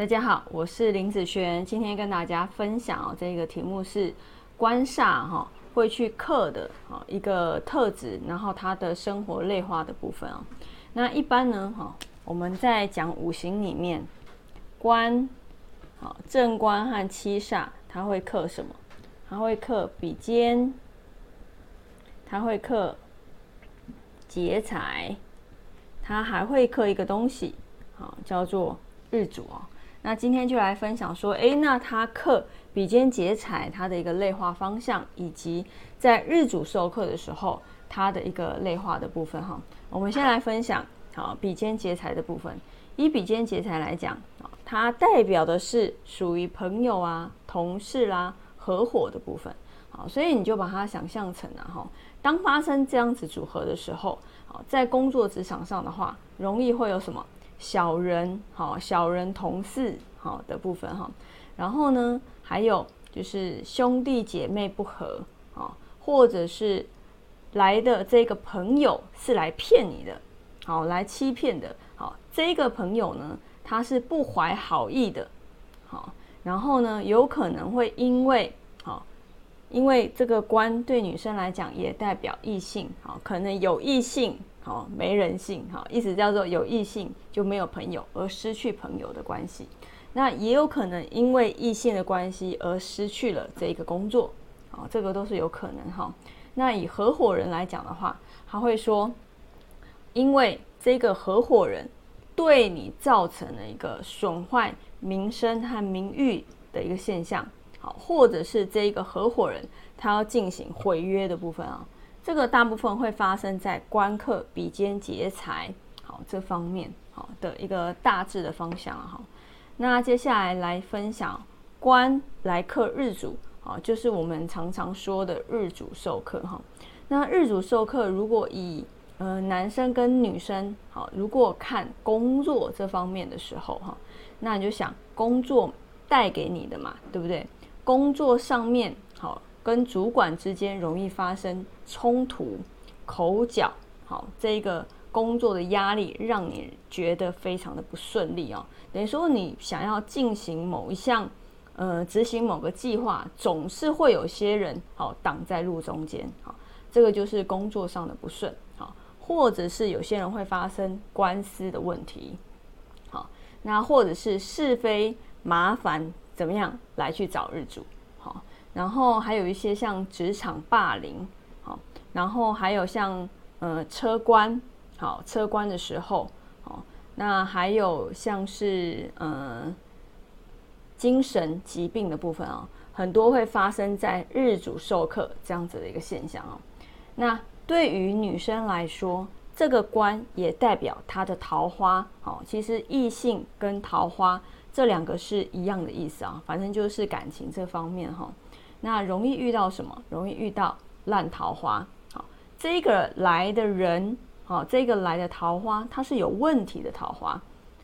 大家好，我是林子璇，今天跟大家分享哦，这个题目是官煞哈会去克的啊一个特质，然后它的生活类化的部分啊。那一般呢哈，我们在讲五行里面，官好正官和七煞，它会克什么？它会克比肩，它会克劫财，它还会克一个东西，好叫做日主哦。那今天就来分享说，哎，那它克比肩劫财，它的一个类化方向，以及在日主受克的时候，它的一个类化的部分哈。我们先来分享好比肩劫财的部分。以比肩劫财来讲啊，它代表的是属于朋友啊、同事啦、合伙的部分。好，所以你就把它想象成啊哈，当发生这样子组合的时候，好，在工作职场上的话，容易会有什么？小人好，小人同事好的部分哈，然后呢，还有就是兄弟姐妹不和啊，或者是来的这个朋友是来骗你的，好，来欺骗的，好，这个朋友呢，他是不怀好意的，好，然后呢，有可能会因为好，因为这个官对女生来讲也代表异性，好，可能有异性。哦，没人性，哈，意思叫做有异性就没有朋友，而失去朋友的关系。那也有可能因为异性的关系而失去了这一个工作，好，这个都是有可能哈。那以合伙人来讲的话，他会说，因为这个合伙人对你造成了一个损坏名声和名誉的一个现象，好，或者是这一个合伙人他要进行毁约的部分啊。这个大部分会发生在官克比肩劫财，好这方面好的一个大致的方向哈。那接下来来分享官来克日主，好就是我们常常说的日主受克哈。那日主受克，如果以呃男生跟女生好，如果看工作这方面的时候哈，那你就想工作带给你的嘛，对不对？工作上面好。跟主管之间容易发生冲突、口角，好，这个工作的压力让你觉得非常的不顺利哦。等于说你想要进行某一项，呃，执行某个计划，总是会有些人好挡在路中间，好，这个就是工作上的不顺，好，或者是有些人会发生官司的问题，好，那或者是是非麻烦怎么样来去找日主。然后还有一些像职场霸凌，好，然后还有像呃车关，好车关的时候，好，那还有像是呃精神疾病的部分啊，很多会发生在日主授课这样子的一个现象哦。那对于女生来说，这个关也代表她的桃花，好，其实异性跟桃花这两个是一样的意思啊，反正就是感情这方面哈。那容易遇到什么？容易遇到烂桃花。好，这个来的人，好，这个来的桃花，它是有问题的桃花。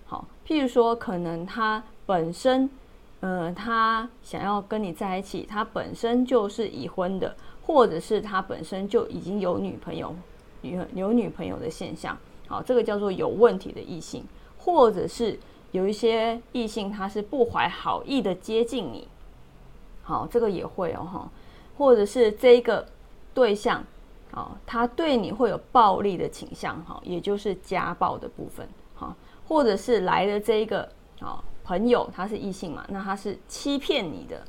好，譬如说，可能他本身，呃，他想要跟你在一起，他本身就是已婚的，或者是他本身就已经有女朋友，女有女朋友的现象。好，这个叫做有问题的异性，或者是有一些异性，他是不怀好意的接近你。好，这个也会哦，哈，或者是这个对象，好，他对你会有暴力的倾向，哈，也就是家暴的部分，哈，或者是来的这一个，好朋友，他是异性嘛，那他是欺骗你的，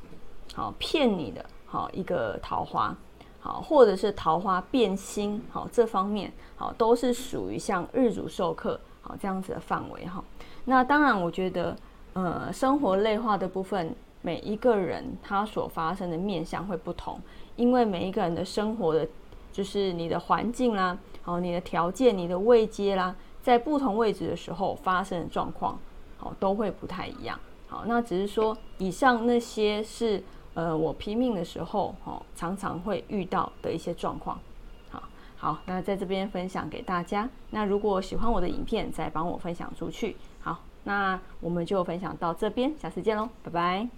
好骗你的，好一个桃花，好，或者是桃花变心，好这方面，好都是属于像日主授课，好这样子的范围，哈。那当然，我觉得，呃，生活类化的部分。每一个人他所发生的面相会不同，因为每一个人的生活的，就是你的环境啦，好，你的条件、你的位阶啦，在不同位置的时候发生的状况，好，都会不太一样。好，那只是说以上那些是呃我拼命的时候，哦，常常会遇到的一些状况。好，好，那在这边分享给大家。那如果喜欢我的影片，再帮我分享出去。好，那我们就分享到这边，下次见喽，拜拜。